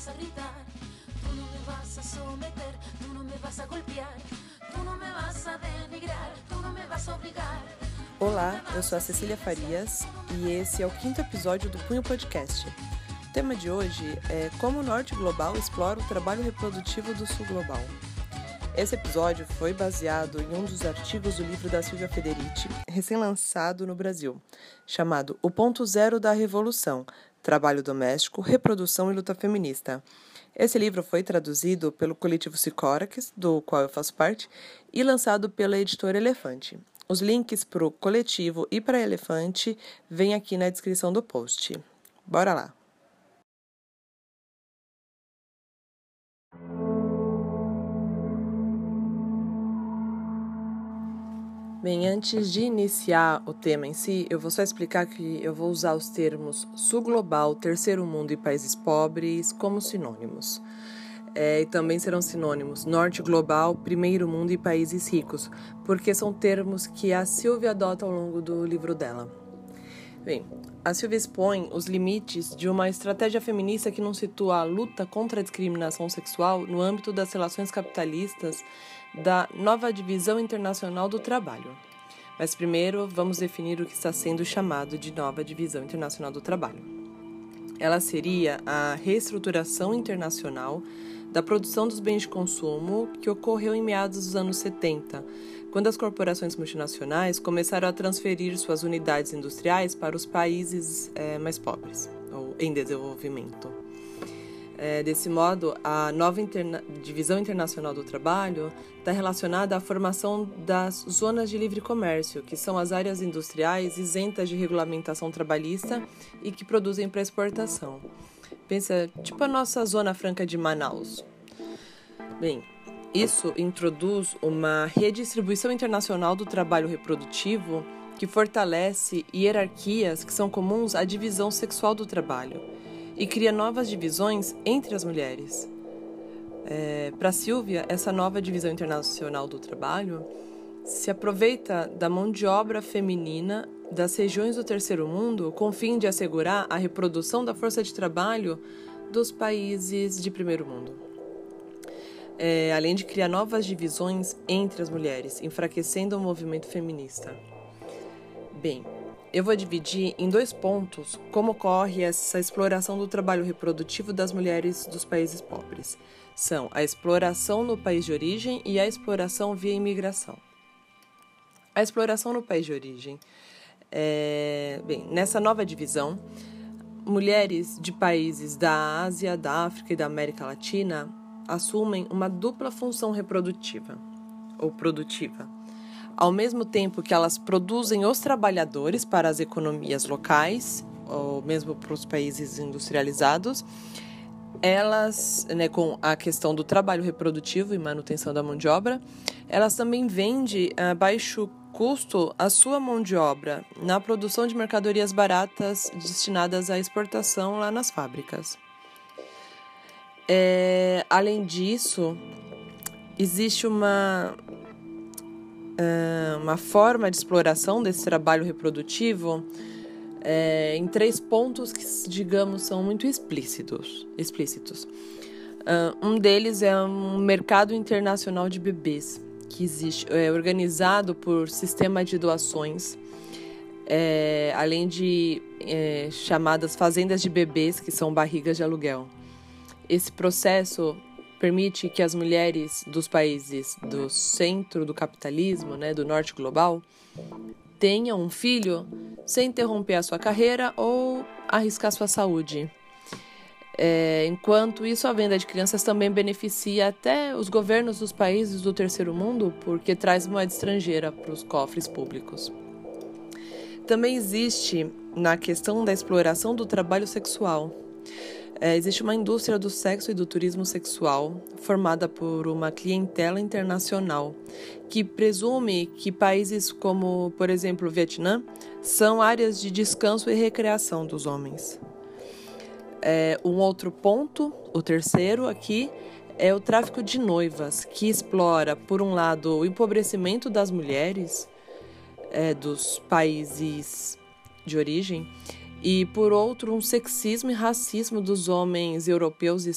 vas a gritar, tú no me vas a someter, tú no me vas a golpear, tú no me vas a denigrar, tú no me vas a. Olá, eu sou a Cecília Farias e esse é o quinto episódio do Punho Podcast. O tema de hoje é como o Norte Global explora o trabalho reprodutivo do Sul Global. Esse episódio foi baseado em um dos artigos do livro da Silvia Federici, recém-lançado no Brasil, chamado O Ponto Zero da Revolução: Trabalho Doméstico, Reprodução e Luta Feminista. Esse livro foi traduzido pelo coletivo Sicorax, do qual eu faço parte, e lançado pela editora Elefante. Os links para o coletivo e para Elefante vêm aqui na descrição do post. Bora lá! Bem, antes de iniciar o tema em si, eu vou só explicar que eu vou usar os termos sul global, terceiro mundo e países pobres como sinônimos. É, e também serão sinônimos norte global, primeiro mundo e países ricos, porque são termos que a Silvia adota ao longo do livro dela. Bem, a Silvia expõe os limites de uma estratégia feminista que não situa a luta contra a discriminação sexual no âmbito das relações capitalistas da nova divisão internacional do trabalho. Mas primeiro vamos definir o que está sendo chamado de nova divisão internacional do trabalho. Ela seria a reestruturação internacional da produção dos bens de consumo que ocorreu em meados dos anos 70, quando as corporações multinacionais começaram a transferir suas unidades industriais para os países é, mais pobres ou em desenvolvimento. É, desse modo, a nova interna divisão internacional do trabalho está relacionada à formação das zonas de livre comércio, que são as áreas industriais isentas de regulamentação trabalhista e que produzem para exportação. Pensa, tipo a nossa Zona Franca de Manaus. Bem, isso introduz uma redistribuição internacional do trabalho reprodutivo que fortalece hierarquias que são comuns à divisão sexual do trabalho e cria novas divisões entre as mulheres. É, Para Silvia, essa nova divisão internacional do trabalho se aproveita da mão de obra feminina das regiões do terceiro mundo com o fim de assegurar a reprodução da força de trabalho dos países de primeiro mundo. É, além de criar novas divisões entre as mulheres, enfraquecendo o movimento feminista. Bem, eu vou dividir em dois pontos como ocorre essa exploração do trabalho reprodutivo das mulheres dos países pobres. São a exploração no país de origem e a exploração via imigração. A exploração no país de origem. É, bem, nessa nova divisão, mulheres de países da Ásia, da África e da América Latina assumem uma dupla função reprodutiva ou produtiva ao mesmo tempo que elas produzem os trabalhadores para as economias locais, ou mesmo para os países industrializados, elas, né, com a questão do trabalho reprodutivo e manutenção da mão de obra, elas também vendem a baixo custo a sua mão de obra na produção de mercadorias baratas destinadas à exportação lá nas fábricas. É, além disso, existe uma uma forma de exploração desse trabalho reprodutivo é, em três pontos que, digamos, são muito explícitos. explícitos. um deles é um mercado internacional de bebês, que existe, é organizado por sistema de doações, é, além de é, chamadas fazendas de bebês, que são barrigas de aluguel. Esse processo permite que as mulheres dos países do centro do capitalismo, né, do norte global, tenham um filho sem interromper a sua carreira ou arriscar sua saúde. É, enquanto isso, a venda de crianças também beneficia até os governos dos países do terceiro mundo, porque traz moeda estrangeira para os cofres públicos. Também existe na questão da exploração do trabalho sexual. É, existe uma indústria do sexo e do turismo sexual formada por uma clientela internacional que presume que países como, por exemplo, o Vietnã são áreas de descanso e recreação dos homens. É, um outro ponto, o terceiro aqui, é o tráfico de noivas, que explora, por um lado, o empobrecimento das mulheres é, dos países de origem e, por outro, um sexismo e racismo dos homens europeus e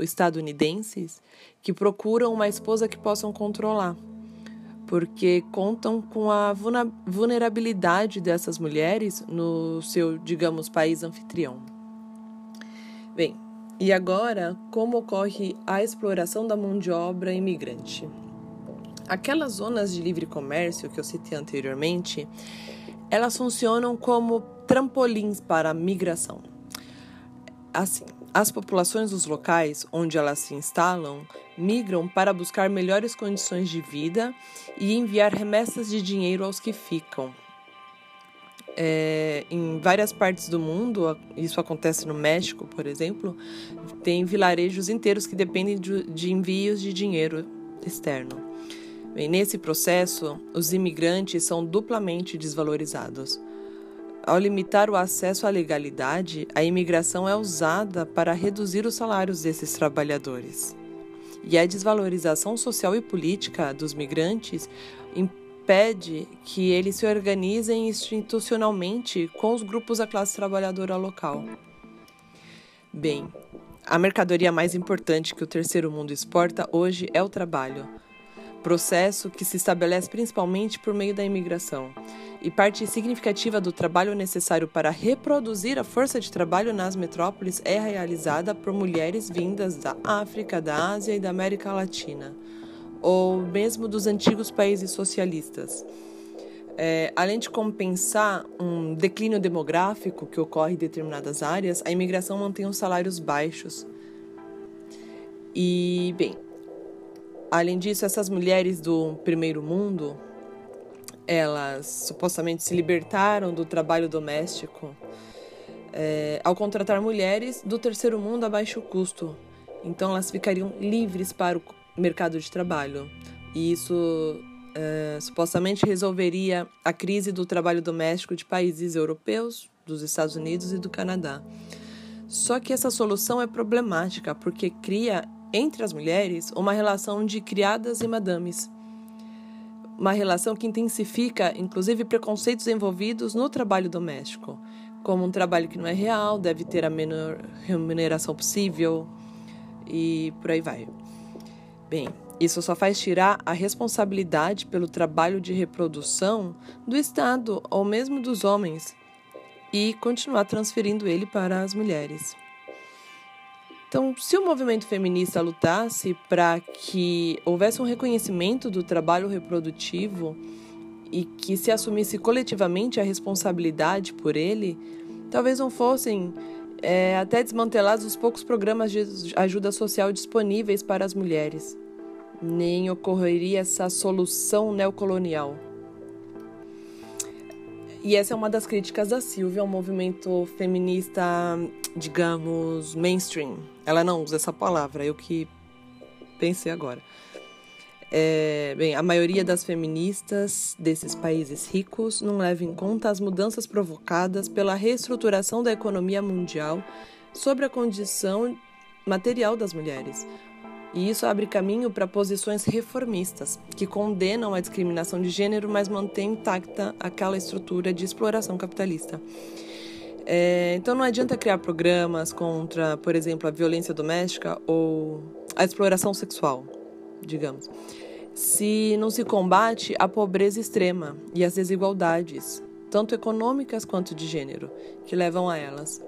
estadunidenses que procuram uma esposa que possam controlar, porque contam com a vulnerabilidade dessas mulheres no seu, digamos, país anfitrião. Bem, e agora, como ocorre a exploração da mão de obra imigrante? Aquelas zonas de livre comércio que eu citei anteriormente, elas funcionam como trampolins para a migração. Assim, as populações dos locais onde elas se instalam migram para buscar melhores condições de vida e enviar remessas de dinheiro aos que ficam. É, em várias partes do mundo, isso acontece no México, por exemplo, tem vilarejos inteiros que dependem de, de envios de dinheiro externo. Nesse processo, os imigrantes são duplamente desvalorizados. Ao limitar o acesso à legalidade, a imigração é usada para reduzir os salários desses trabalhadores. E a desvalorização social e política dos migrantes impede que eles se organizem institucionalmente com os grupos da classe trabalhadora local. Bem, a mercadoria mais importante que o terceiro mundo exporta hoje é o trabalho processo que se estabelece principalmente por meio da imigração, e parte significativa do trabalho necessário para reproduzir a força de trabalho nas metrópoles é realizada por mulheres vindas da África, da Ásia e da América Latina, ou mesmo dos antigos países socialistas. É, além de compensar um declínio demográfico que ocorre em determinadas áreas, a imigração mantém os salários baixos. E, bem, Além disso, essas mulheres do primeiro mundo, elas supostamente se libertaram do trabalho doméstico é, ao contratar mulheres do terceiro mundo a baixo custo. Então, elas ficariam livres para o mercado de trabalho. E isso é, supostamente resolveria a crise do trabalho doméstico de países europeus, dos Estados Unidos e do Canadá. Só que essa solução é problemática porque cria entre as mulheres uma relação de criadas e madames. Uma relação que intensifica, inclusive, preconceitos envolvidos no trabalho doméstico, como um trabalho que não é real, deve ter a menor remuneração possível e por aí vai. Bem, isso só faz tirar a responsabilidade pelo trabalho de reprodução do Estado ou mesmo dos homens e continuar transferindo ele para as mulheres. Então, se o movimento feminista lutasse para que houvesse um reconhecimento do trabalho reprodutivo e que se assumisse coletivamente a responsabilidade por ele, talvez não fossem é, até desmantelados os poucos programas de ajuda social disponíveis para as mulheres, nem ocorreria essa solução neocolonial. E essa é uma das críticas da Silvia ao movimento feminista, digamos, mainstream. Ela não usa essa palavra, eu que pensei agora. É, bem, a maioria das feministas desses países ricos não leva em conta as mudanças provocadas pela reestruturação da economia mundial sobre a condição material das mulheres, e isso abre caminho para posições reformistas, que condenam a discriminação de gênero, mas mantêm intacta aquela estrutura de exploração capitalista. É, então não adianta criar programas contra, por exemplo, a violência doméstica ou a exploração sexual, digamos, se não se combate a pobreza extrema e as desigualdades, tanto econômicas quanto de gênero, que levam a elas.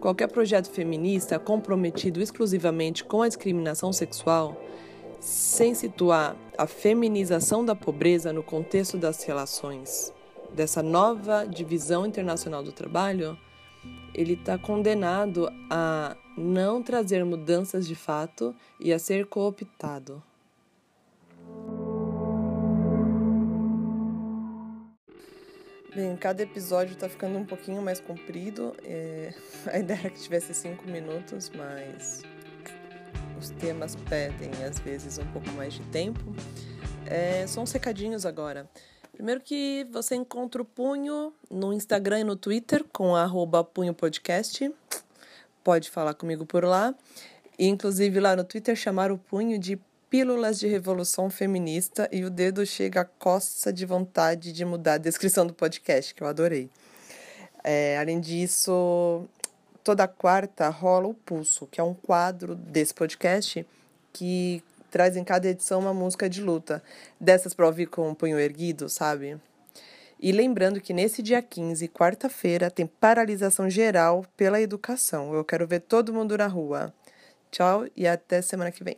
Qualquer projeto feminista comprometido exclusivamente com a discriminação sexual, sem situar a feminização da pobreza no contexto das relações dessa nova divisão internacional do trabalho, ele está condenado a não trazer mudanças de fato e a ser cooptado. Bem, cada episódio está ficando um pouquinho mais comprido. É... A ideia era que tivesse cinco minutos, mas os temas pedem às vezes um pouco mais de tempo. É... São uns recadinhos agora. Primeiro que você encontra o Punho no Instagram e no Twitter com arroba Punho Podcast. Pode falar comigo por lá. Inclusive lá no Twitter chamaram o Punho de Pílulas de Revolução Feminista e o dedo chega a coça de vontade de mudar a descrição do podcast, que eu adorei. É, além disso, toda quarta rola o Pulso, que é um quadro desse podcast que traz em cada edição uma música de luta, dessas para ouvir com o punho erguido, sabe? E lembrando que nesse dia 15, quarta-feira, tem paralisação geral pela educação. Eu quero ver todo mundo na rua. Tchau e até semana que vem.